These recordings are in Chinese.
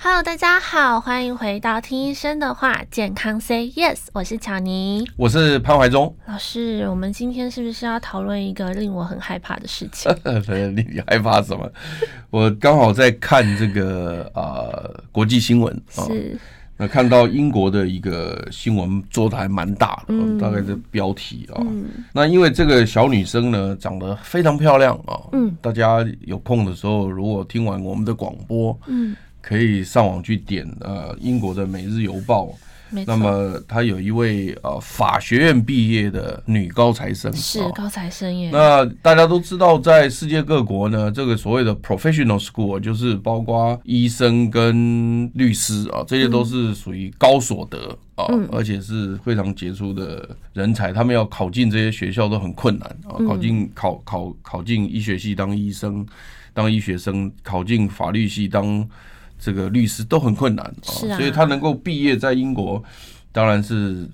Hello，大家好，欢迎回到听医生的话，健康 Say Yes，我是巧妮，我是潘怀忠。老师，我们今天是不是要讨论一个令我很害怕的事情？你害怕什么？我刚好在看这个啊、呃、国际新闻，是那、哦、看到英国的一个新闻做的还蛮大的，嗯、大概的标题啊。那因为这个小女生呢长得非常漂亮啊，哦、嗯，大家有空的时候如果听完我们的广播，嗯。可以上网去点呃英国的《每日邮报》，那么他有一位呃法学院毕业的女高材生，是高材生耶。那大家都知道，在世界各国呢，这个所谓的 professional school 就是包括医生跟律师啊，这些都是属于高所得啊，而且是非常杰出的人才。他们要考进这些学校都很困难啊，考进考考考进医学系当医生，当医学生，考进法律系当。这个律师都很困难啊，所以他能够毕业在英国，当然是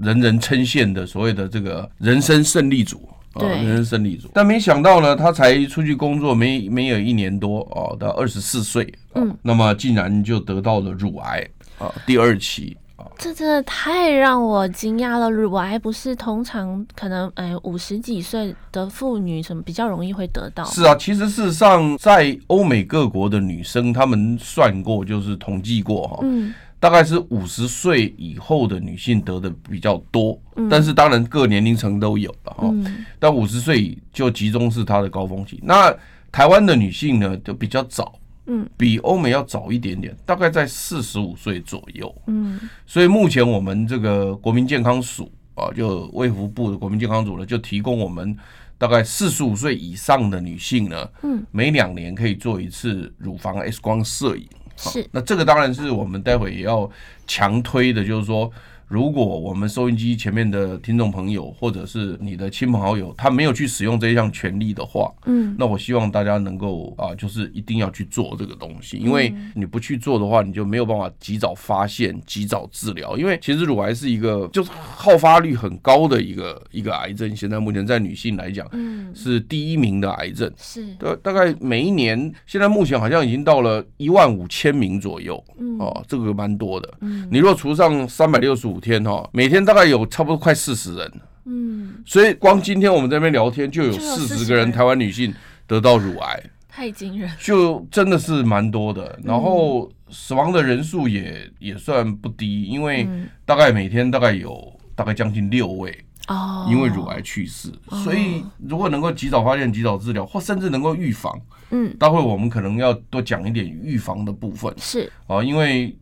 人人称羡的所谓的这个人生胜利组啊，人生胜利组。但没想到呢，他才出去工作没没有一年多啊，到二十四岁，嗯，那么竟然就得到了乳癌啊，第二期。这真的太让我惊讶了！乳癌不是通常可能哎五十几岁的妇女什么比较容易会得到？是啊，其实事实上在欧美各国的女生，她们算过就是统计过哈，嗯，大概是五十岁以后的女性得的比较多，嗯，但是当然各年龄层都有了哈，嗯，但五十岁就集中是她的高峰期。那台湾的女性呢，就比较早。嗯，比欧美要早一点点，大概在四十五岁左右。嗯，所以目前我们这个国民健康署啊，就卫福部的国民健康署呢，就提供我们大概四十五岁以上的女性呢，嗯，每两年可以做一次乳房 X 光摄影。是，那这个当然是我们待会也要强推的，就是说。如果我们收音机前面的听众朋友，或者是你的亲朋好友，他没有去使用这一项权利的话，嗯，那我希望大家能够啊，就是一定要去做这个东西，因为你不去做的话，你就没有办法及早发现、及早治疗。因为其实乳癌是一个就是好发率很高的一个一个癌症，现在目前在女性来讲，嗯，是第一名的癌症，是。大大概每一年，现在目前好像已经到了一万五千名左右，嗯，哦，这个蛮多的，嗯，你若除上三百六十五。五天哈，每天大概有差不多快四十人，嗯，所以光今天我们这边聊天就有四十个人，台湾女性得到乳癌，太惊人，就真的是蛮多的。然后死亡的人数也也算不低，因为大概每天大概有大概将近六位哦，因为乳癌去世。所以如果能够及早发现、及早治疗，或甚至能够预防，嗯，待会我们可能要多讲一点预防的部分，是啊，因为。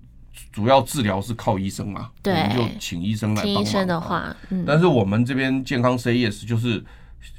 主要治疗是靠医生嘛，对，我们就请医生来帮忙。医生的话，嗯，但是我们这边健康 Yes 就是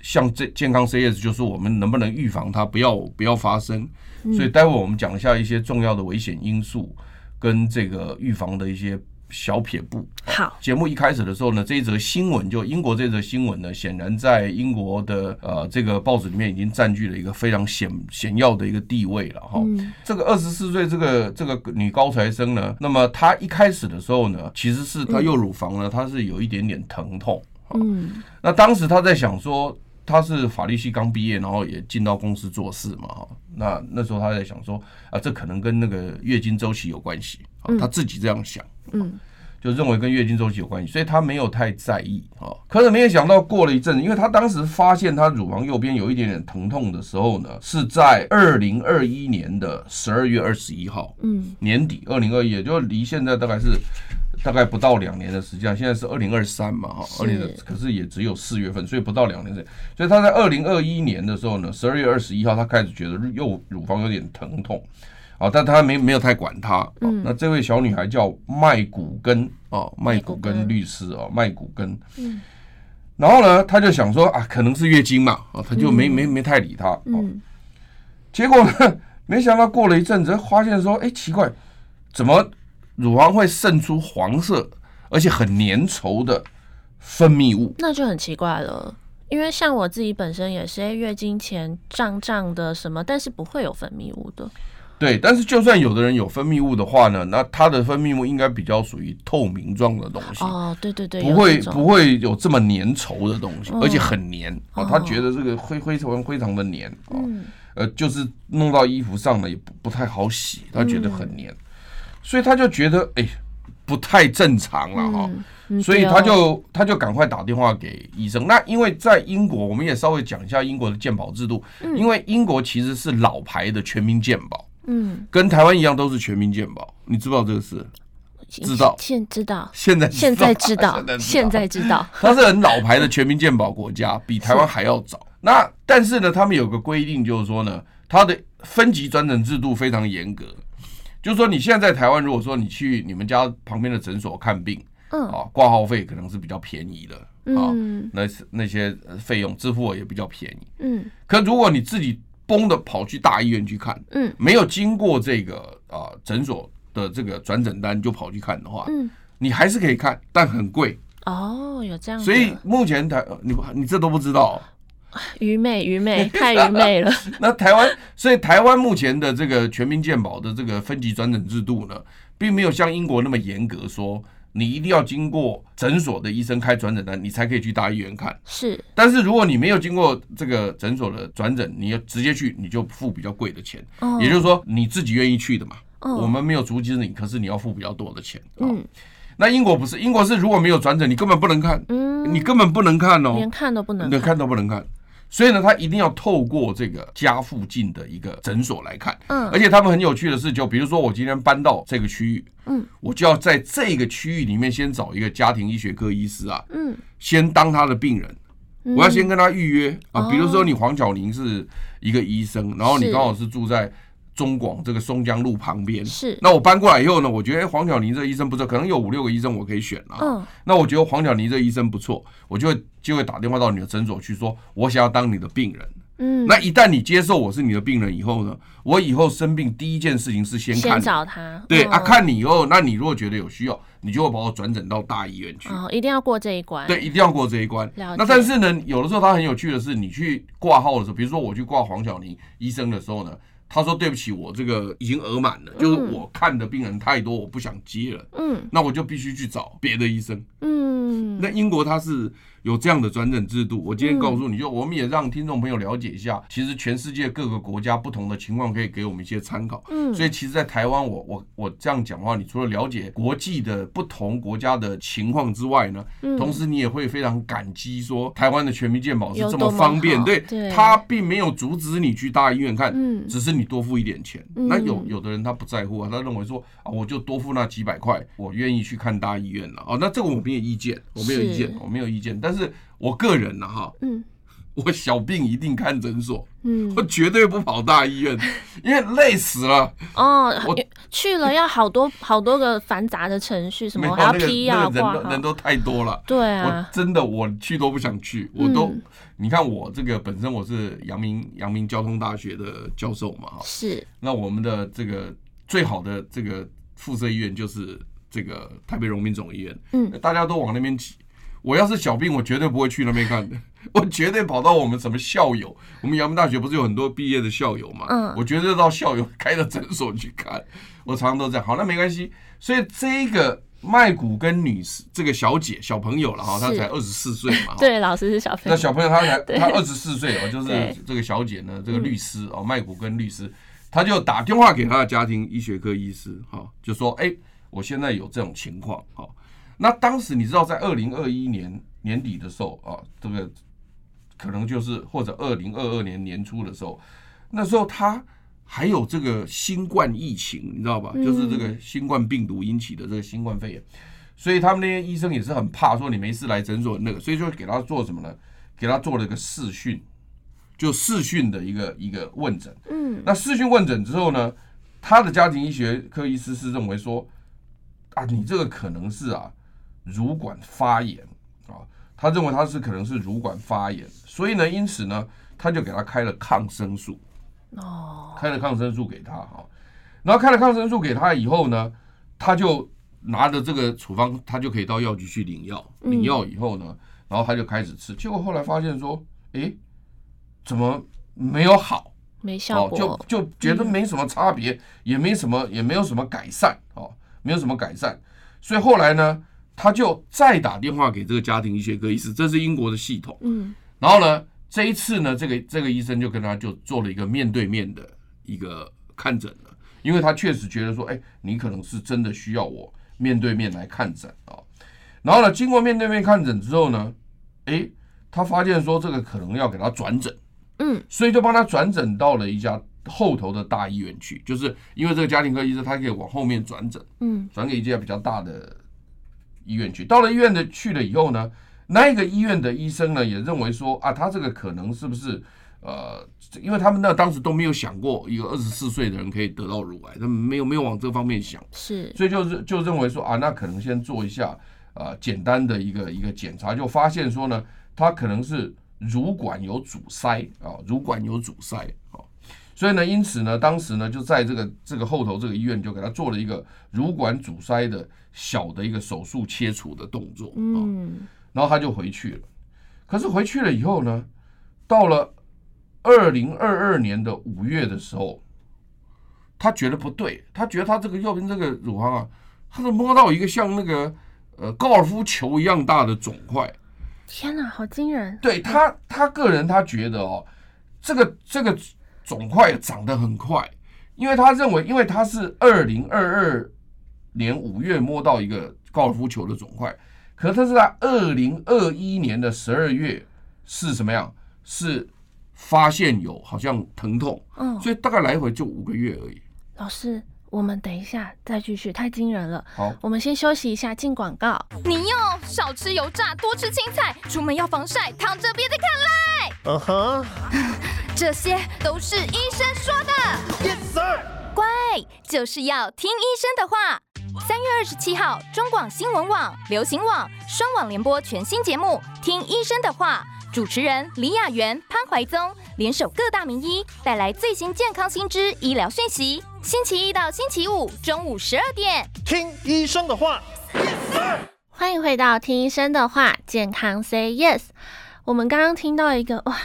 像这健康 Yes 就是我们能不能预防它不要不要发生，所以待会我们讲一下一些重要的危险因素跟这个预防的一些。小撇步。好，节目一开始的时候呢，这一则新闻就英国这则新闻呢，显然在英国的呃这个报纸里面已经占据了一个非常显显要的一个地位了哈。嗯、这个二十四岁这个这个女高材生呢，那么她一开始的时候呢，其实是她右乳房呢，她是有一点点疼痛。嗯，那当时她在想说，她是法律系刚毕业，然后也进到公司做事嘛哈。那那时候她在想说，啊，这可能跟那个月经周期有关系。她自己这样想。嗯，就认为跟月经周期有关系，所以他没有太在意啊。可是没有想到过了一阵子，因为他当时发现他乳房右边有一点点疼痛的时候呢，是在二零二一年的十二月二十一号，嗯，年底二零二一，也就离现在大概是大概不到两年的时间。现在是二零二三嘛，哈，二零可是也只有四月份，所以不到两年。所以他在二零二一年的时候呢，十二月二十一号，他开始觉得右乳房有点疼痛。啊，但他没没有太管他。嗯，那这位小女孩叫麦古根啊，麦古根律师啊，麦古根。嗯，然后呢，他就想说啊，可能是月经嘛，啊，他就没没没太理他。嗯，结果呢，没想到过了一阵子，发现说，哎，奇怪，怎么乳房会渗出黄色而且很粘稠的分泌物？那就很奇怪了。因为像我自己本身也是，哎，月经前胀胀的什么，但是不会有分泌物的。对，但是就算有的人有分泌物的话呢，那他的分泌物应该比较属于透明状的东西。哦，对对对，不会不会有这么粘稠的东西，哦、而且很粘啊、哦。他觉得这个灰灰尘非常的粘啊、嗯，呃，就是弄到衣服上呢也不不太好洗，他觉得很粘，嗯、所以他就觉得哎不太正常了哈、嗯，所以他就他就赶快打电话给医生。那因为在英国，我们也稍微讲一下英国的健保制度、嗯，因为英国其实是老牌的全民健保。嗯，跟台湾一样都是全民健保，你知不知道这个事？知道，现知道，现在现在知道，现在知道，它 是很老牌的全民健保国家，比台湾还要早。那但是呢，他们有个规定，就是说呢，它的分级转诊制度非常严格，就是说你现在在台湾，如果说你去你们家旁边的诊所看病，嗯，啊，挂号费可能是比较便宜的，啊，那那些费用支付也比较便宜，嗯，可如果你自己崩的跑去大医院去看，嗯，没有经过这个啊诊所的这个转诊单就跑去看的话，嗯，你还是可以看，但很贵。哦，有这样。所以目前台你你这都不知道，愚昧愚昧 太愚昧了。那台湾，所以台湾目前的这个全民健保的这个分级转诊制度呢，并没有像英国那么严格说。你一定要经过诊所的医生开转诊单，你才可以去大医院看。是，但是如果你没有经过这个诊所的转诊，你要直接去，你就付比较贵的钱。哦，也就是说你自己愿意去的嘛。哦，我们没有阻止你，可是你要付比较多的钱。嗯，那英国不是，英国是如果没有转诊，你根本不能看。嗯，你根本不能看哦，连看都不能，连看都不能看。所以呢，他一定要透过这个家附近的一个诊所来看。嗯，而且他们很有趣的是，就比如说我今天搬到这个区域，嗯，我就要在这个区域里面先找一个家庭医学科医师啊，嗯，先当他的病人，我要先跟他预约啊。比如说你黄巧玲是一个医生，然后你刚好是住在。中广这个松江路旁边是，那我搬过来以后呢，我觉得黄巧妮这个医生不错，可能有五六个医生我可以选了。嗯，那我觉得黄巧妮这个医生不错，我就会就会打电话到你的诊所去说，我想要当你的病人。嗯，那一旦你接受我是你的病人以后呢，我以后生病第一件事情是先先找他。对啊，看你以后，那你如果觉得有需要，你就会把我转诊到大医院去。哦，一定要过这一关。对，一定要过这一关。那但是呢，有的时候他很有趣的是，你去挂号的时候，比如说我去挂黄晓宁医生的时候呢。他说：“对不起，我这个已经额满了，就是我看的病人太多，我不想接了。嗯，那我就必须去找别的医生。嗯，那英国他是。”有这样的转诊制度，我今天告诉你就，我们也让听众朋友了解一下，其实全世界各个国家不同的情况可以给我们一些参考。嗯，所以其实，在台湾，我我我这样讲的话，你除了了解国际的不同国家的情况之外呢，同时你也会非常感激说，台湾的全民健保是这么方便，对，他并没有阻止你去大医院看，只是你多付一点钱。那有有的人他不在乎啊，他认为说啊，我就多付那几百块，我愿意去看大医院了。哦，那这个我没有意见，我没有意见，我没有意见，但是。是我个人呢，哈，嗯，我小病一定看诊所，嗯，我绝对不跑大医院，因为累死了。哦，我去了要好多好多个繁杂的程序，什么还要批药，人都人都太多了。对啊，我真的我去都不想去，我都你看我这个本身我是阳明阳明交通大学的教授嘛，哈，是。那我们的这个最好的这个附设医院就是这个台北荣民总医院，嗯，大家都往那边挤。我要是小病，我绝对不会去那边看的，我绝对跑到我们什么校友，我们阳明大学不是有很多毕业的校友嘛？嗯，我绝对到校友开的诊所去看。我常常都这样。好，那没关系。所以这个麦古跟女士，这个小姐小朋友了哈，她才二十四岁嘛。对，老师是小朋友。那小朋友她才 她二十四岁哦，就是这个小姐呢，这个律师哦，麦古跟律师，她就打电话给她的家庭医学科医师哈，就说哎，我现在有这种情况哈。那当时你知道，在二零二一年年底的时候啊，这个可能就是或者二零二二年年初的时候，那时候他还有这个新冠疫情，你知道吧？就是这个新冠病毒引起的这个新冠肺炎，所以他们那些医生也是很怕说你没事来诊所那个，所以就给他做什么呢？给他做了一个视讯，就视讯的一个一个问诊。嗯，那视讯问诊之后呢，他的家庭医学科医师是认为说啊，你这个可能是啊。乳管发炎啊，他认为他是可能是乳管发炎，所以呢，因此呢，他就给他开了抗生素，哦，开了抗生素给他哈，然后开了抗生素给他以后呢，他就拿着这个处方，他就可以到药局去领药，领药以后呢，然然后他就开始吃，结果后来发现说，哎，怎么没有好？没效果，哦、就就觉得没什么差别，嗯、也没什么，也没有什么改善，哦，没有什么改善。所以后来呢，他就再打电话给这个家庭医学科医师，这是英国的系统，嗯，然后呢，这一次呢，这个这个医生就跟他就做了一个面对面的一个看诊了，因为他确实觉得说，哎，你可能是真的需要我面对面来看诊啊。然后呢，经过面对面看诊之后呢，哎，他发现说这个可能要给他转诊。嗯，所以就帮他转诊到了一家后头的大医院去，就是因为这个家庭科医生他可以往后面转诊，嗯，转给一家比较大的医院去。到了医院的去了以后呢，那一个医院的医生呢也认为说啊，他这个可能是不是呃，因为他们那当时都没有想过一个二十四岁的人可以得到乳癌，他们没有没有往这方面想，是，所以就是就认为说啊，那可能先做一下啊、呃、简单的一个一个检查，就发现说呢，他可能是。乳管有阻塞啊，乳管有阻塞啊，所以呢，因此呢，当时呢，就在这个这个后头这个医院就给他做了一个乳管阻塞的小的一个手术切除的动作，嗯，然后他就回去了。可是回去了以后呢，到了二零二二年的五月的时候，他觉得不对，他觉得他这个右边这个乳房啊，他是摸到一个像那个呃高尔夫球一样大的肿块。天哪，好惊人！对他，他个人他觉得哦，这个这个肿块长得很快，因为他认为，因为他是二零二二年五月摸到一个高尔夫球的肿块，可是他是在二零二一年的十二月是什么样？是发现有好像疼痛，嗯，所以大概来回就五个月而已。老师。我们等一下再继续，太惊人了。好，我们先休息一下，进广告。你哟，少吃油炸，多吃青菜，出门要防晒，躺着别再看赖。嗯哼，这些都是医生说的。Yes sir。乖，就是要听医生的话。三月二十七号，中广新闻网、流行网双网联播全新节目《听医生的话》，主持人李雅媛、潘怀宗联手各大名医，带来最新健康新知、医疗讯息。星期一到星期五中午十二点，听医生的话。Yes, 欢迎回到听医生的话，健康 Say Yes。我们刚刚听到一个哇，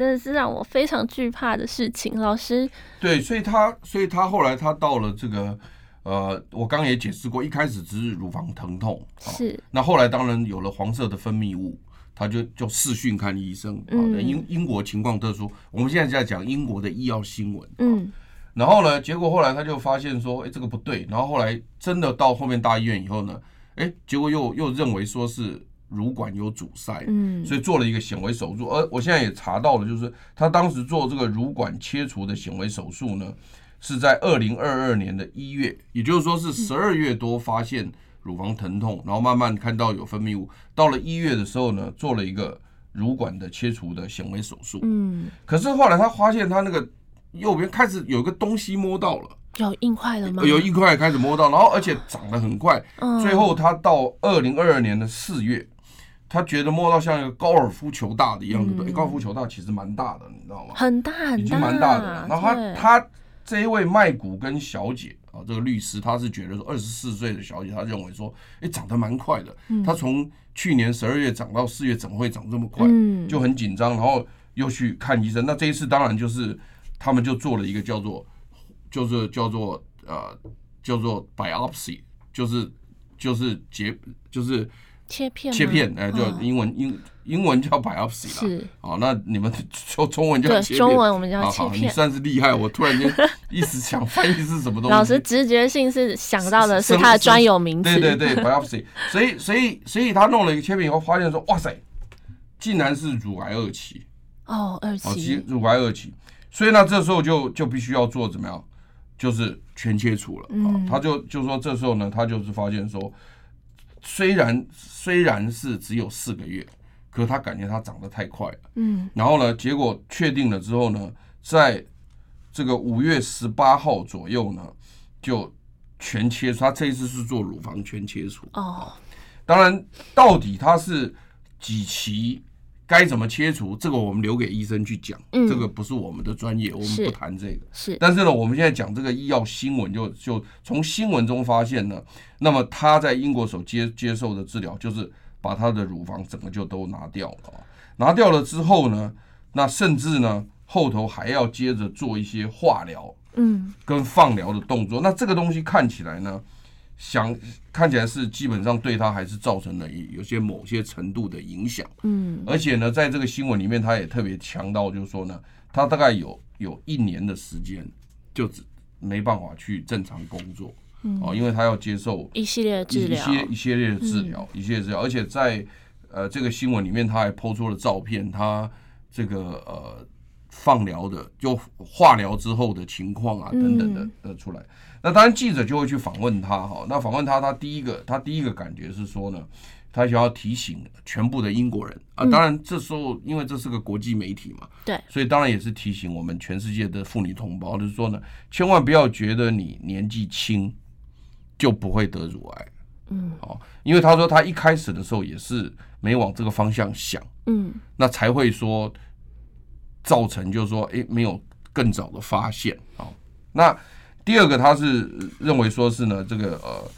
真的是让我非常惧怕的事情。老师，对，所以他，所以他后来他到了这个，呃，我刚刚也解释过，一开始只是乳房疼痛，是，那后来当然有了黄色的分泌物，他就就视讯看医生。嗯，英英国情况特殊，我们现在在讲英国的医药新闻。嗯。然后呢，结果后来他就发现说，哎，这个不对。然后后来真的到后面大医院以后呢，哎，结果又又认为说是乳管有阻塞，嗯，所以做了一个显微手术。而我现在也查到了，就是他当时做这个乳管切除的显微手术呢，是在二零二二年的一月，也就是说是十二月多发现乳房疼痛，然后慢慢看到有分泌物，到了一月的时候呢，做了一个乳管的切除的显微手术，嗯，可是后来他发现他那个。右边开始有个东西摸到了，有硬块了吗？有硬块开始摸到，然后而且长得很快。嗯，最后他到二零二二年的四月，他觉得摸到像一个高尔夫球大的一样，对不对？高尔夫球大其实蛮大的，你知道吗？很大很大，已经蛮大的了。然后他他这一位麦古跟小姐啊，这个律师他是觉得说二十四岁的小姐，他认为说，哎，长得蛮快的。他从去年十二月长到四月，怎么会长这么快？就很紧张，然后又去看医生。那这一次当然就是。他们就做了一个叫做，就是叫做呃叫做 biopsy，就是就是切就是切片切片，哎，就英文英英文叫 biopsy 啦。是。好，那你们 说中文叫切片。中文我们叫切片。你算是厉害，我突然间 一时想翻译是什么东西。老师直觉性是想到的是它的专有名词。对对对，biopsy。所以所以所以他弄了一个切片以后，发现说哇塞，竟然是乳癌二期。哦，二期。乳癌二期。所以呢，这时候就就必须要做怎么样，就是全切除了啊。他就就说这时候呢，他就是发现说，虽然虽然是只有四个月，可他感觉他长得太快了。嗯。然后呢，结果确定了之后呢，在这个五月十八号左右呢，就全切除。他这一次是做乳房全切除。哦。当然，到底他是几期？该怎么切除？这个我们留给医生去讲，嗯、这个不是我们的专业，我们不谈这个。是，但是呢，我们现在讲这个医药新闻就，就就从新闻中发现呢，那么他在英国所接接受的治疗就是把他的乳房整个就都拿掉了。拿掉了之后呢，那甚至呢后头还要接着做一些化疗，嗯，跟放疗的动作。那这个东西看起来呢，想看起来是基本上对他还是造成了有些某些程度的影响，嗯，而且呢，在这个新闻里面，他也特别强调，就是说呢，他大概有有一年的时间就只没办法去正常工作。哦，因为他要接受一系列治疗，一些一系列的治疗，一系列治疗，而且在呃这个新闻里面，他还 PO 出了照片，他这个呃放疗的就化疗之后的情况啊等等的呃出来。那当然记者就会去访问他哈，那访问他，他第一个他第一个感觉是说呢，他想要提醒全部的英国人。啊，当然这时候因为这是个国际媒体嘛，对，所以当然也是提醒我们全世界的妇女同胞，就是说呢，千万不要觉得你年纪轻。就不会得乳癌，嗯，好，因为他说他一开始的时候也是没往这个方向想，嗯，那才会说造成就是说，哎，没有更早的发现，好，那第二个他是认为说是呢，这个呃，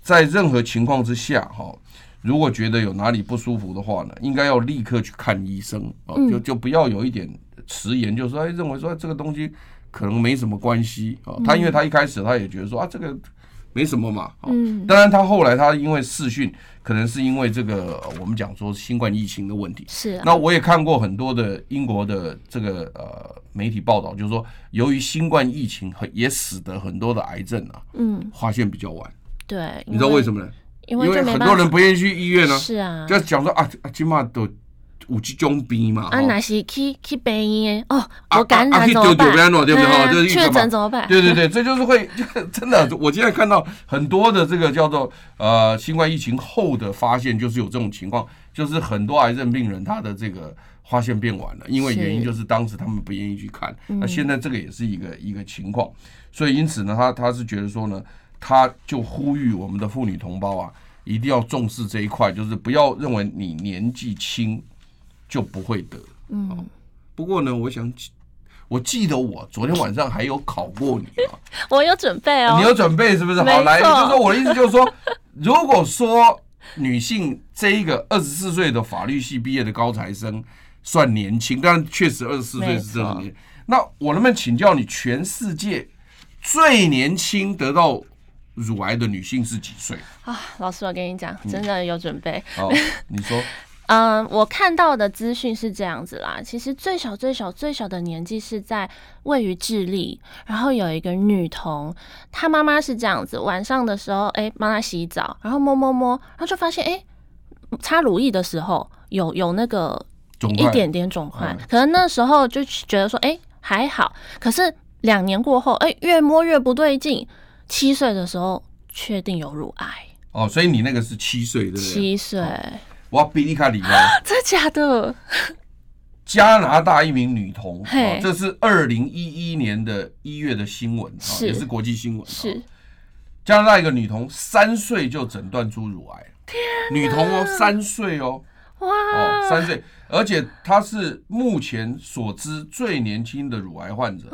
在任何情况之下，哈，如果觉得有哪里不舒服的话呢，应该要立刻去看医生，啊，就就不要有一点迟延，就是说，哎，认为说这个东西可能没什么关系啊，他因为他一开始他也觉得说啊，这个。没什么嘛，嗯，当然他后来他因为视讯，可能是因为这个我们讲说新冠疫情的问题，是。那我也看过很多的英国的这个呃媒体报道，就是说由于新冠疫情很，也使得很多的癌症啊，嗯，发现比较晚。对，你知道为什么呢？因为很多人不愿意去医院呢，是啊，就讲说啊，起码都。五 G 中病嘛？啊，那是去去病院哦，我感染怎么办？对不对？哈，就是确诊怎么办？对对对，这就是会 真的。我现在看到很多的这个叫做呃新冠疫情后的发现，就是有这种情况，就是很多癌症病人他的这个发现变晚了，因为原因就是当时他们不愿意去看。那现在这个也是一个一个情况，所以因此呢，他他是觉得说呢，他就呼吁我们的妇女同胞啊，一定要重视这一块，就是不要认为你年纪轻。就不会得。嗯，不过呢，我想，我记得我昨天晚上还有考过你啊。我有准备哦。你有准备是不是？好，来，就是说我的意思就是说，如果说女性这一个二十四岁的法律系毕业的高材生算年轻，但确实二十四岁是这种年。那我能不能请教你，全世界最年轻得到乳癌的女性是几岁？啊，老师，我跟你讲，真的有准备。好，你说。嗯，我看到的资讯是这样子啦。其实最小、最小、最小的年纪是在位于智利，然后有一个女童，她妈妈是这样子：晚上的时候，哎、欸，帮她洗澡，然后摸摸摸，然后就发现，哎、欸，擦乳液的时候有有那个一点点肿块，可能那时候就觉得说，哎、欸，还好。可是两年过后，哎、欸，越摸越不对劲。七岁的时候确定有乳癌。哦，所以你那个是七岁对不对？七岁。我比你卡厉害，真的假的？加拿大一名女童，这是二零一一年的一月的新闻，也是国际新闻。是。加拿大一个女童三岁就诊断出乳癌，女童哦，三岁哦，哇，哦，三岁，而且她是目前所知最年轻的乳癌患者，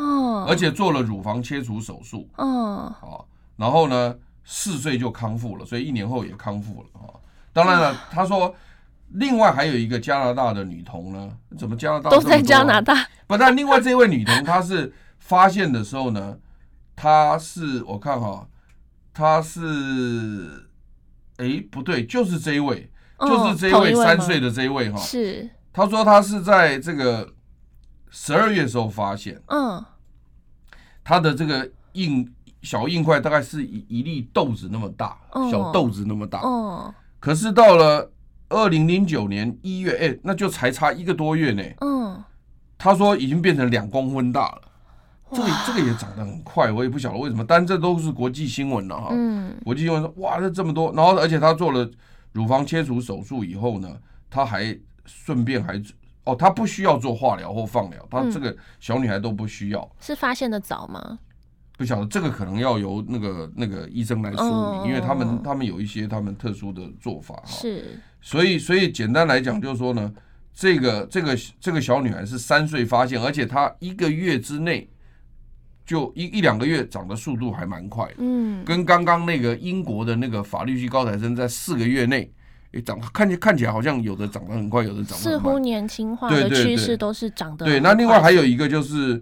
而且做了乳房切除手术，嗯，好，然后呢，四岁就康复了，所以一年后也康复了，当然了，他说，另外还有一个加拿大的女童呢，怎么加拿大都在加拿大？不但另外这位女童，她是发现的时候呢，她是我看哈，她是，哎不对，就是这一位，就是这一位三岁的这一位哈，是。她说她是在这个十二月时候发现，嗯，她的这个硬小硬块大概是一一粒豆子那么大，小豆子那么大，嗯。可是到了二零零九年一月，哎，那就才差一个多月呢。嗯，他说已经变成两公分大了，这个这个也长得很快，我也不晓得为什么，但这都是国际新闻了哈。嗯，国际新闻说哇，这这么多，然后而且他做了乳房切除手术以后呢，他还顺便还哦，他不需要做化疗或放疗，他这个小女孩都不需要。是发现的早吗？不晓得这个可能要由那个那个医生来说明，oh, 因为他们他们有一些他们特殊的做法哈。是，所以所以简单来讲就是说呢，这个这个这个小女孩是三岁发现，而且她一个月之内就一一两个月长的速度还蛮快的。嗯，跟刚刚那个英国的那个法律系高材生在四个月内，诶长看起看起来好像有的长得很快，有的长得似乎年轻化的趋势都是长得对。那另外还有一个就是，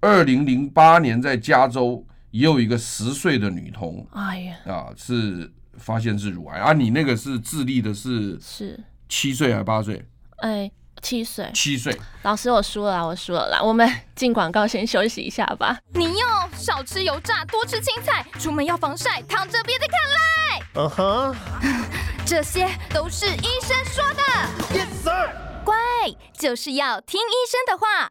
二零零八年在加州也有一个十岁的女童，哎呀啊是发现是乳癌啊，你那个是智利的是是七岁还是八岁？哎。七岁，七岁。老师，我输了，我输了啦。我们进广告，先休息一下吧。你要少吃油炸，多吃青菜，出门要防晒，躺着别再看赖。嗯哼，这些都是医生说的。Yes sir。乖，就是要听医生的话。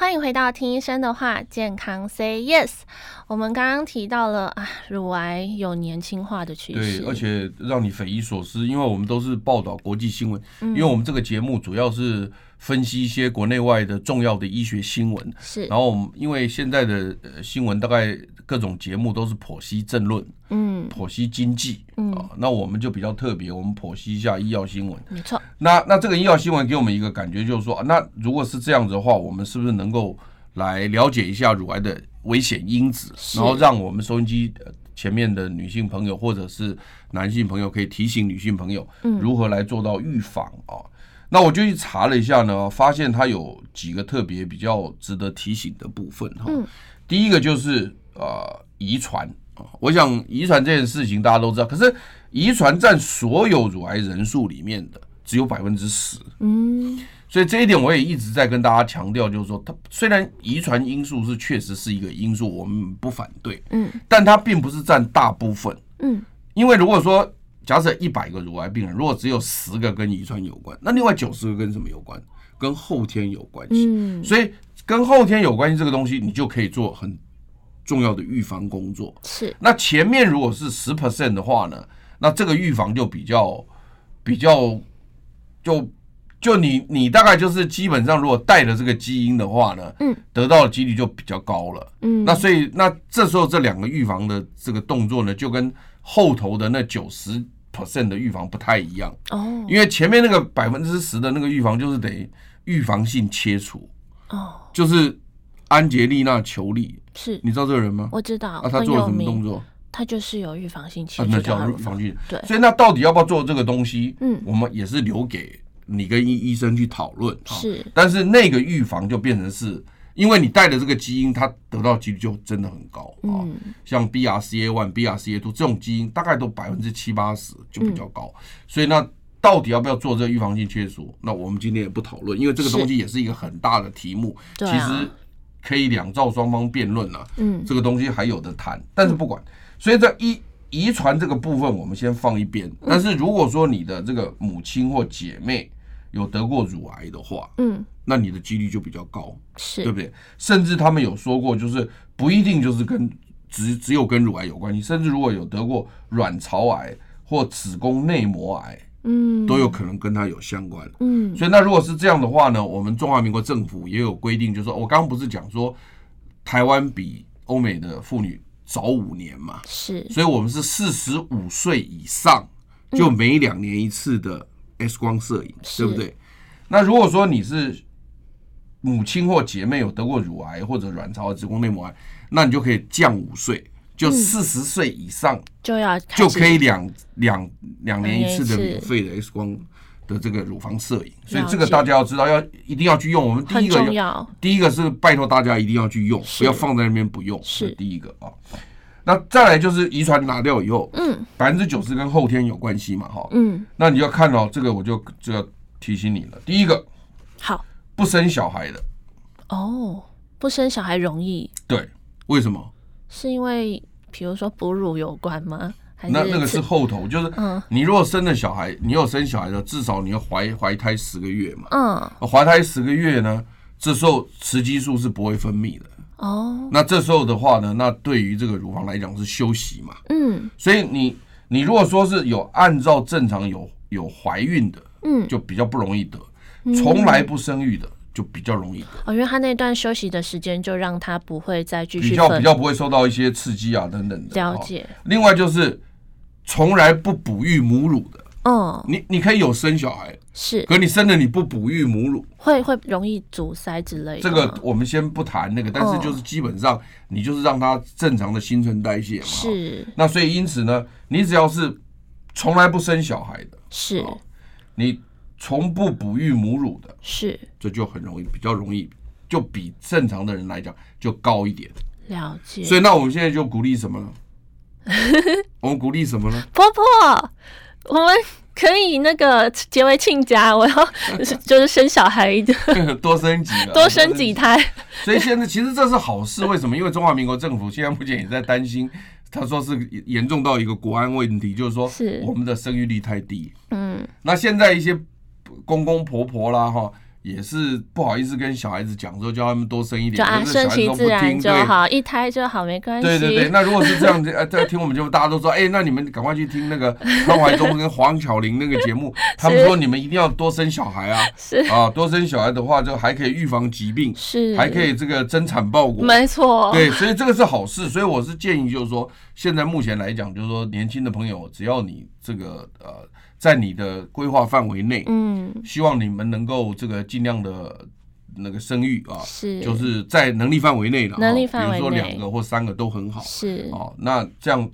欢迎回到听医生的话，健康 Say Yes。我们刚刚提到了啊，乳癌有年轻化的趋势，对，而且让你匪夷所思，因为我们都是报道国际新闻，嗯，因为我们这个节目主要是。分析一些国内外的重要的医学新闻，是。然后我们因为现在的新闻大概各种节目都是剖析政论，嗯，剖析经济，嗯，啊那我们就比较特别，我们剖析一下医药新闻，没错。那那这个医药新闻给我们一个感觉就是说，那如果是这样子的话，我们是不是能够来了解一下乳癌的危险因子，然后让我们收音机前面的女性朋友或者是男性朋友可以提醒女性朋友，如何来做到预防啊？那我就去查了一下呢，发现它有几个特别比较值得提醒的部分哈。第一个就是呃遗传啊，我想遗传这件事情大家都知道，可是遗传占所有乳癌人数里面的只有百分之十。嗯，所以这一点我也一直在跟大家强调，就是说它虽然遗传因素是确实是一个因素，我们不反对，嗯，但它并不是占大部分。嗯，因为如果说假设一百个乳癌病人，如果只有十个跟遗传有关，那另外九十个跟什么有关？跟后天有关系。嗯，所以跟后天有关系这个东西，你就可以做很重要的预防工作。是。那前面如果是十 percent 的话呢，那这个预防就比较比较就就你你大概就是基本上如果带了这个基因的话呢，嗯，得到的几率就比较高了。嗯，那所以那这时候这两个预防的这个动作呢，就跟后头的那九十 percent 的预防不太一样哦，因为前面那个百分之十的那个预防就是得预防性切除哦，就是安杰丽娜裘丽，是你知道这个人吗？我知道，啊，他做了什么动作？他就是有预防性切除，那叫预防性。对，所以那到底要不要做这个东西？嗯，我们也是留给你跟医医生去讨论。是，但是那个预防就变成是。因为你带的这个基因，它得到几率就真的很高啊。像 BRCA one、BRCA two 这种基因，大概都百分之七八十就比较高。所以那到底要不要做这个预防性切除？那我们今天也不讨论，因为这个东西也是一个很大的题目。其实可以两造双方辩论了。嗯，这个东西还有的谈。但是不管，所以在遗遗传这个部分，我们先放一边。但是如果说你的这个母亲或姐妹，有得过乳癌的话，嗯，那你的几率就比较高，是对不对？甚至他们有说过，就是不一定就是跟只只有跟乳癌有关系，甚至如果有得过卵巢癌或子宫内膜癌，嗯，都有可能跟它有相关，嗯。所以那如果是这样的话呢，我们中华民国政府也有规定，就是说我刚刚不是讲说台湾比欧美的妇女早五年嘛，是，所以我们是四十五岁以上就每两年一次的。X 光摄影，对不对？那如果说你是母亲或姐妹有得过乳癌或者卵巢、子宫内膜癌，那你就可以降五岁，就四十岁以上、嗯、就要就可以两两两年一次的免费的 X 光的这个乳房摄影。所以这个大家要知道，要一定要去用。我们第一个要第一个是拜托大家一定要去用，不要放在那边不用。是第一个啊。那再来就是遗传拿掉以后，嗯，百分之九十跟后天有关系嘛，哈，嗯，那你要看到这个，我就就要提醒你了。第一个，好，不生小孩的，哦，不生小孩容易，对，为什么？是因为比如说哺乳有关吗？那那个是后头，就是，嗯，你如果生了小孩，你有生小孩的，至少你要怀怀胎十个月嘛，嗯，怀胎十个月呢，这时候雌激素是不会分泌的。哦，oh. 那这时候的话呢，那对于这个乳房来讲是休息嘛，嗯，所以你你如果说是有按照正常有有怀孕的，嗯，就比较不容易得，从来不生育的就比较容易得，哦，因为他那段休息的时间就让他不会再继续比较比较不会受到一些刺激啊等等的，了解。另外就是从来不哺育母乳的，嗯，你你可以有生小孩，是，可你生了你不哺育母乳，会会容易阻塞之类的。这个我们先不谈那个，但是就是基本上你就是让它正常的新陈代谢嘛。是。那所以因此呢，你只要是从来不生小孩的，是，你从不哺育母乳的，是，这就很容易，比较容易，就比正常的人来讲就高一点。了解。所以那我们现在就鼓励什么呢？我们鼓励什么呢？婆婆，我们可以那个结为亲家，我要 就是生小孩的，多生几个，多生几胎。所以现在其实这是好事，为什么？因为中华民国政府现在目前也在担心，他说是严重到一个国安问题，就是说我们的生育率太低。嗯，那现在一些公公婆婆啦，哈。也是不好意思跟小孩子讲说，叫他们多生一点，就顺其自然就好，一胎就好，没关系。对对对，那如果是这样子，呃，在听我们节目，大家都说，哎，那你们赶快去听那个 潘怀忠跟黄巧玲那个节目，他们说你们一定要多生小孩啊，是啊，多生小孩的话，就还可以预防疾病，是，还可以这个增产报国，没错。对，所以这个是好事，所以我是建议，就是说，现在目前来讲，就是说，年轻的朋友，只要你这个呃。在你的规划范围内，嗯，希望你们能够这个尽量的那个生育啊，是，就是在能力范围内的，能力范围，比如说两个或三个都很好，是。哦，那这样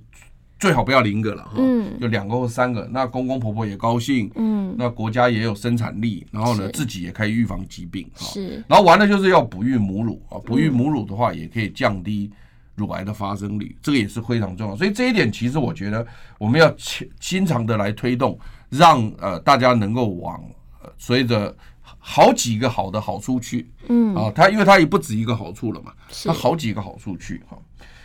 最好不要零个了哈，嗯，就两个或三个，那公公婆婆也高兴，嗯，那国家也有生产力，然后呢，自己也可以预防疾病，是，然后完了就是要哺育母乳啊，哺育母乳的话也可以降低。乳癌的发生率，这个也是非常重要，所以这一点其实我觉得我们要经常的来推动，让呃大家能够往随着好几个好的好处去，嗯啊，它因为它也不止一个好处了嘛，它好几个好处去哈。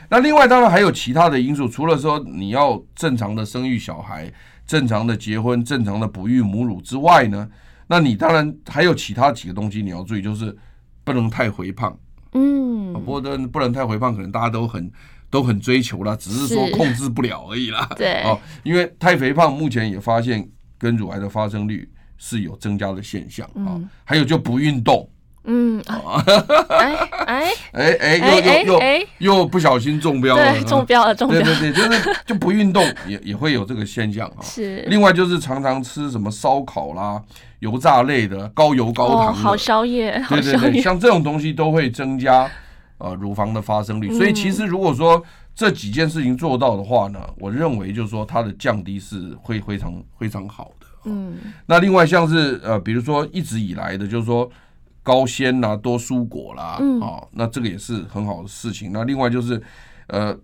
那另外当然还有其他的因素，除了说你要正常的生育小孩、正常的结婚、正常的哺育母乳之外呢，那你当然还有其他几个东西你要注意，就是不能太肥胖。嗯，不过都不能太肥胖，可能大家都很都很追求啦，只是说控制不了而已啦。对，哦，因为太肥胖，目前也发现跟乳癌的发生率是有增加的现象啊。还有就不运动，嗯，哎哎 哎哎，又又又又不小心中标了，中标了，中标。对对对，就是就不运动 也也会有这个现象啊。是，另外就是常常吃什么烧烤啦。油炸类的、高油高糖的，好宵夜，对对对，像这种东西都会增加呃乳房的发生率。所以其实如果说这几件事情做到的话呢，我认为就是说它的降低是会非常非常好的。嗯，那另外像是呃，比如说一直以来的，就是说高纤啦、多蔬果啦，啊，那这个也是很好的事情。那另外就是呃，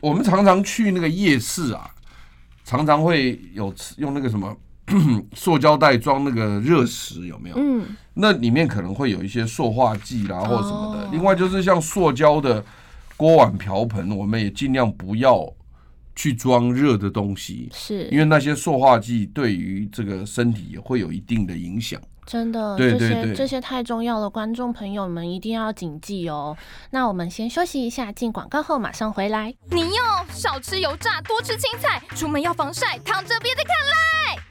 我们常常去那个夜市啊，常常会有吃用那个什么。塑胶袋装那个热食有没有？嗯，那里面可能会有一些塑化剂啦，或什么的。另外就是像塑胶的锅碗瓢盆，我们也尽量不要去装热的东西，是因为那些塑化剂对于这个身体也会有一定的影响。真的，对对对，这些这些太重要了，观众朋友们一定要谨记哦。那我们先休息一下，进广告后马上回来。你要少吃油炸，多吃青菜，出门要防晒，躺着别再看赖。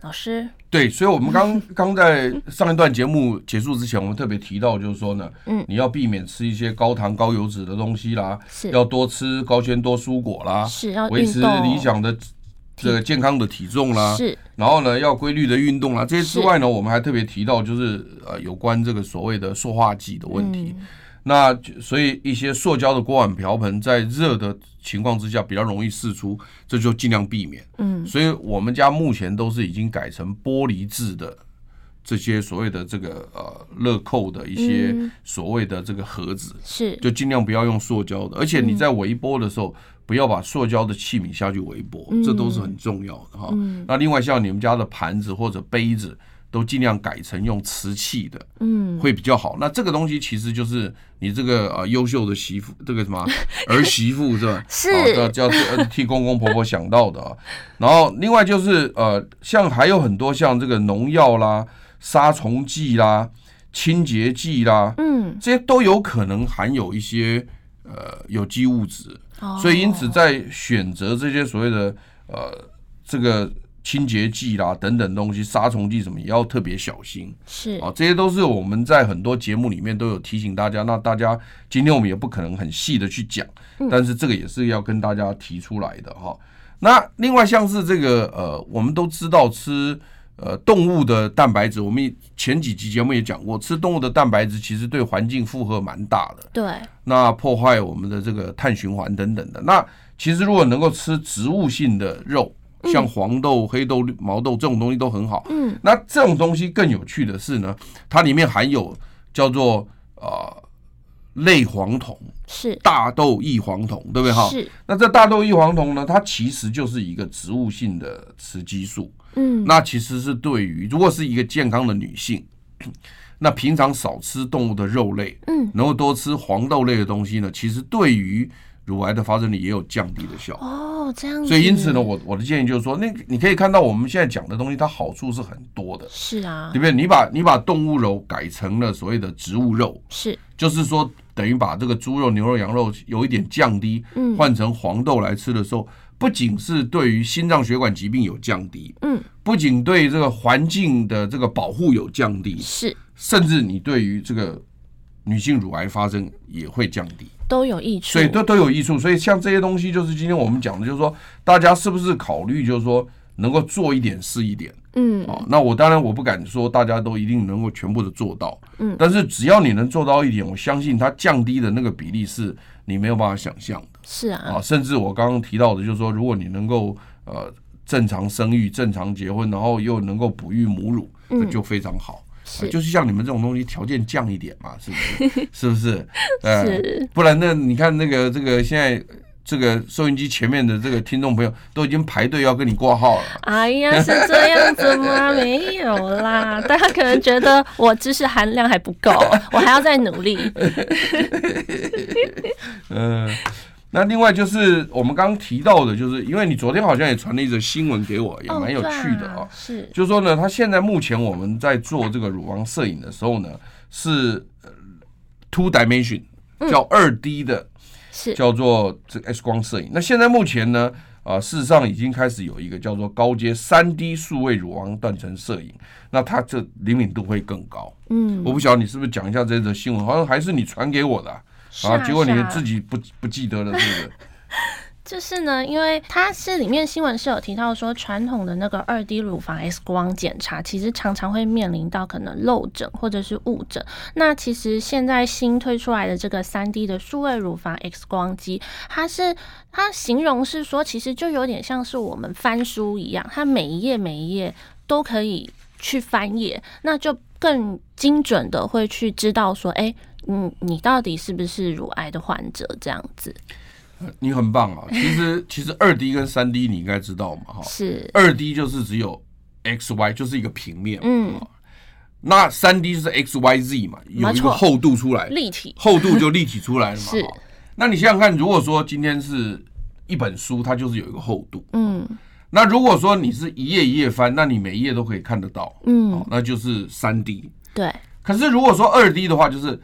老师。对，所以，我们刚 刚在上一段节目结束之前，我们特别提到，就是说呢，嗯，你要避免吃一些高糖高油脂的东西啦，是，要多吃高纤多蔬果啦，是要维持理想的。这个健康的体重啦，是，然后呢，要规律的运动啦。这些之外呢，我们还特别提到，就是呃，有关这个所谓的塑化剂的问题。那所以一些塑胶的锅碗瓢盆在热的情况之下比较容易释出，这就尽量避免。嗯，所以我们家目前都是已经改成玻璃制的这些所谓的这个呃乐扣的一些所谓的这个盒子，是，就尽量不要用塑胶的。而且你在微波的时候，不要把塑胶的器皿下去微波，这都是很重要的哈。那另外像你们家的盘子或者杯子，都尽量改成用瓷器的，嗯，会比较好。那这个东西其实就是你这个呃优秀的媳妇，这个什么 儿媳妇是吧？是，啊，叫替公公婆婆想到的啊。然后另外就是呃，像还有很多像这个农药啦、杀虫剂啦、清洁剂啦，嗯，这些都有可能含有一些呃有机物质，所以因此在选择这些所谓的呃这个。清洁剂啦，等等东西，杀虫剂什么也要特别小心。是啊，这些都是我们在很多节目里面都有提醒大家。那大家今天我们也不可能很细的去讲，但是这个也是要跟大家提出来的哈。那另外像是这个呃，我们都知道吃呃动物的蛋白质，我们前几集节目也讲过，吃动物的蛋白质其实对环境负荷蛮大的。对，那破坏我们的这个碳循环等等的。那其实如果能够吃植物性的肉。像黄豆、黑豆、毛豆这种东西都很好。嗯，那这种东西更有趣的是呢，它里面含有叫做呃类黄酮，是大豆异黄酮，对不对哈？是。那这大豆异黄酮呢，它其实就是一个植物性的雌激素。嗯，那其实是对于如果是一个健康的女性，那平常少吃动物的肉类，嗯，然后多吃黄豆类的东西呢，其实对于乳癌的发生率也有降低的效果哦，这样子。所以因此呢，我我的建议就是说，那你可以看到我们现在讲的东西，它好处是很多的。是啊，对不对？你把你把动物肉改成了所谓的植物肉，是，就是说等于把这个猪肉、牛肉、羊肉有一点降低，嗯，换成黄豆来吃的时候，不仅是对于心脏血管疾病有降低，嗯，不仅对这个环境的这个保护有降低，是，甚至你对于这个女性乳癌发生也会降低。都有益处，所以都都有益处，所以像这些东西，就是今天我们讲的，就是说大家是不是考虑，就是说能够做一点是一点，嗯，啊，那我当然我不敢说大家都一定能够全部的做到，嗯，但是只要你能做到一点，我相信它降低的那个比例是你没有办法想象的，是啊，啊，甚至我刚刚提到的，就是说如果你能够呃正常生育、正常结婚，然后又能够哺育母乳，那就非常好。是就是像你们这种东西，条件降一点嘛，是不是？是不是？呃，不然那你看那个这个现在这个收音机前面的这个听众朋友都已经排队要跟你挂号了。哎呀，是这样子吗？没有啦，大家可能觉得我知识含量还不够，我还要再努力。嗯。那另外就是我们刚刚提到的，就是因为你昨天好像也传了一则新闻给我，也蛮有趣的啊。是，就是说呢，他现在目前我们在做这个乳房摄影的时候呢，是 two dimension，叫二 D 的，是叫做这个 X 光摄影。那现在目前呢，啊，事实上已经开始有一个叫做高阶三 D 数位乳房断层摄影，那它这灵敏度会更高。嗯，我不晓得你是不是讲一下这则新闻，好像还是你传给我的。啊！结果你自己不不记得了，是不是？就是呢，因为它是里面新闻是有提到说，传统的那个二 D 乳房 X 光检查，其实常常会面临到可能漏诊或者是误诊。那其实现在新推出来的这个三 D 的数位乳房 X 光机，它是它形容是说，其实就有点像是我们翻书一样，它每一页每一页都可以去翻页，那就更精准的会去知道说，哎、欸。嗯，你到底是不是乳癌的患者？这样子，你很棒啊！其实，其实二 D 跟三 D 你应该知道嘛，哈，是二 D 就是只有 X Y，就是一个平面，嗯，那三 D 就是 X Y Z 嘛，有一个厚度出来，立体，厚度就立体出来了嘛，是。那你想想看，如果说今天是一本书，它就是有一个厚度，嗯，那如果说你是一页一页翻，那你每一页都可以看得到，嗯，那就是三 D，对。可是如果说二 D 的话，就是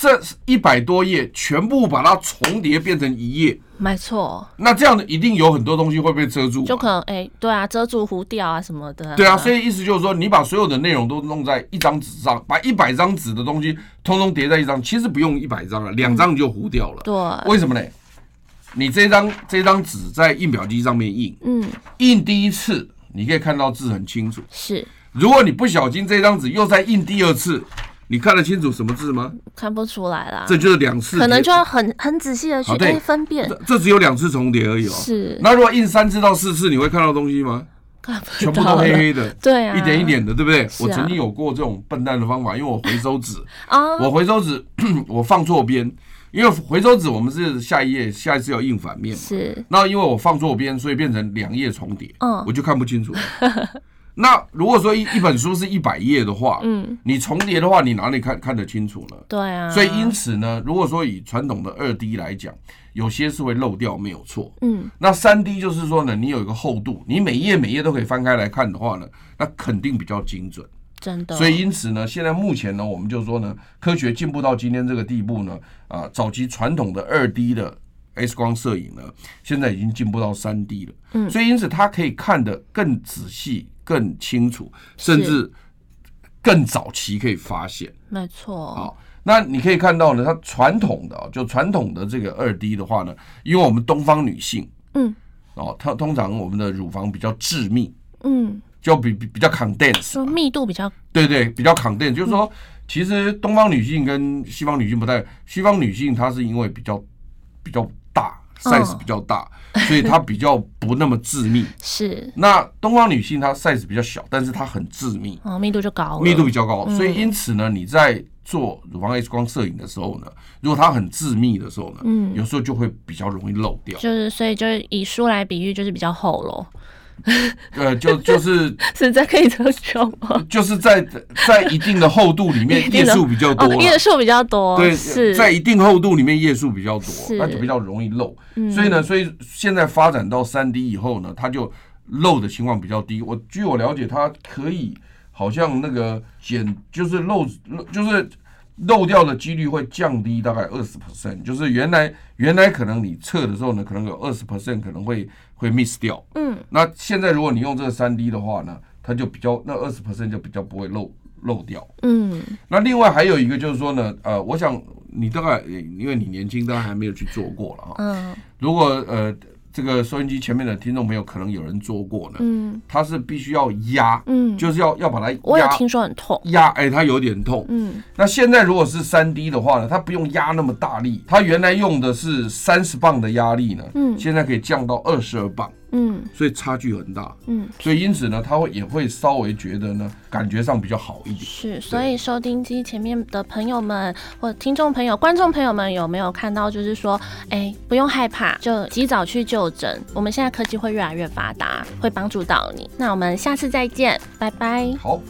这一百多页全部把它重叠变成一页，没错。那这样的一定有很多东西会被遮住，就可能哎、欸，对啊，遮住糊掉啊什么的。对啊，所以意思就是说，你把所有的内容都弄在一张纸上，把一百张纸的东西通通叠在一张，其实不用一百张了，两张就糊掉了。嗯、对，为什么呢？你这张这张纸在印表机上面印，嗯，印第一次你可以看到字很清楚，是。如果你不小心这张纸又再印第二次。你看得清楚什么字吗？看不出来啦。这就是两次，可能就要很很仔细的去分辨。这这只有两次重叠而已哦。是。那如果印三次到四次，你会看到东西吗？看。全部都黑黑的。对啊。一点一点的，对不对？我曾经有过这种笨蛋的方法，因为我回收纸啊，我回收纸 我放错边，因为回收纸我们是下一页下一次要印反面嘛。是。那因为我放错边，所以变成两页重叠。嗯。我就看不清楚。那如果说一一本书是一百页的话，嗯，你重叠的话，你哪里看看得清楚呢？对啊。所以因此呢，如果说以传统的二 D 来讲，有些是会漏掉，没有错。嗯。那三 D 就是说呢，你有一个厚度，你每页每页都可以翻开来看的话呢，那肯定比较精准。真的。所以因此呢，现在目前呢，我们就说呢，科学进步到今天这个地步呢，啊，早期传统的二 D 的 X 光摄影呢，现在已经进步到三 D 了。嗯。所以因此它可以看得更仔细。更清楚，甚至更早期可以发现，没错。好，那你可以看到呢，它传统的就传统的这个二 D 的话呢，因为我们东方女性，嗯，哦，它通常我们的乳房比较致密，嗯，就比比比较 condense，密度比较，对对，比较 condense，就是说，其实东方女性跟西方女性不太，西方女性她是因为比较比较大。Size 比较大，所以它比较不那么致密。是。那东方女性她 size 比较小，但是它很致密。哦，密度就高。密度比较高，所以因此呢，你在做乳房 X 光摄影的时候呢，如果它很致密的时候呢，嗯，有时候就会比较容易漏掉。就是，所以就是以书来比喻，就是比较厚喽。呃，就就是是在可以这么说吗？就是在 在一定的厚度里面，页数比较多，页数比较多。对，是在一定厚度里面，页数比较多，那就比较容易漏。所以呢，所以现在发展到三 D 以后呢，它就漏的情况比较低。我据我了解，它可以好像那个减，就是漏漏，就是。漏掉的几率会降低大概二十 percent，就是原来原来可能你测的时候呢，可能有二十 percent 可能会会 miss 掉。嗯，那现在如果你用这个三 D 的话呢，它就比较那二十 percent 就比较不会漏漏掉。嗯，那另外还有一个就是说呢，呃，我想你大概因为你年轻，当然还没有去做过了哈。嗯，如果呃。这个收音机前面的听众朋友，可能有人做过呢。嗯，它是必须要压，嗯，就是要要把它压。我有听说很痛。压，哎，它有点痛。嗯，那现在如果是三 D 的话呢，它不用压那么大力，它原来用的是三十磅的压力呢，嗯，现在可以降到二十二磅。嗯，所以差距很大。嗯，所以因此呢，他会也会稍微觉得呢，感觉上比较好一点。是，所以收听机前面的朋友们，或听众朋友、观众朋友们，有没有看到？就是说，哎，不用害怕，就及早去就诊。我们现在科技会越来越发达，会帮助到你。那我们下次再见，拜拜。好。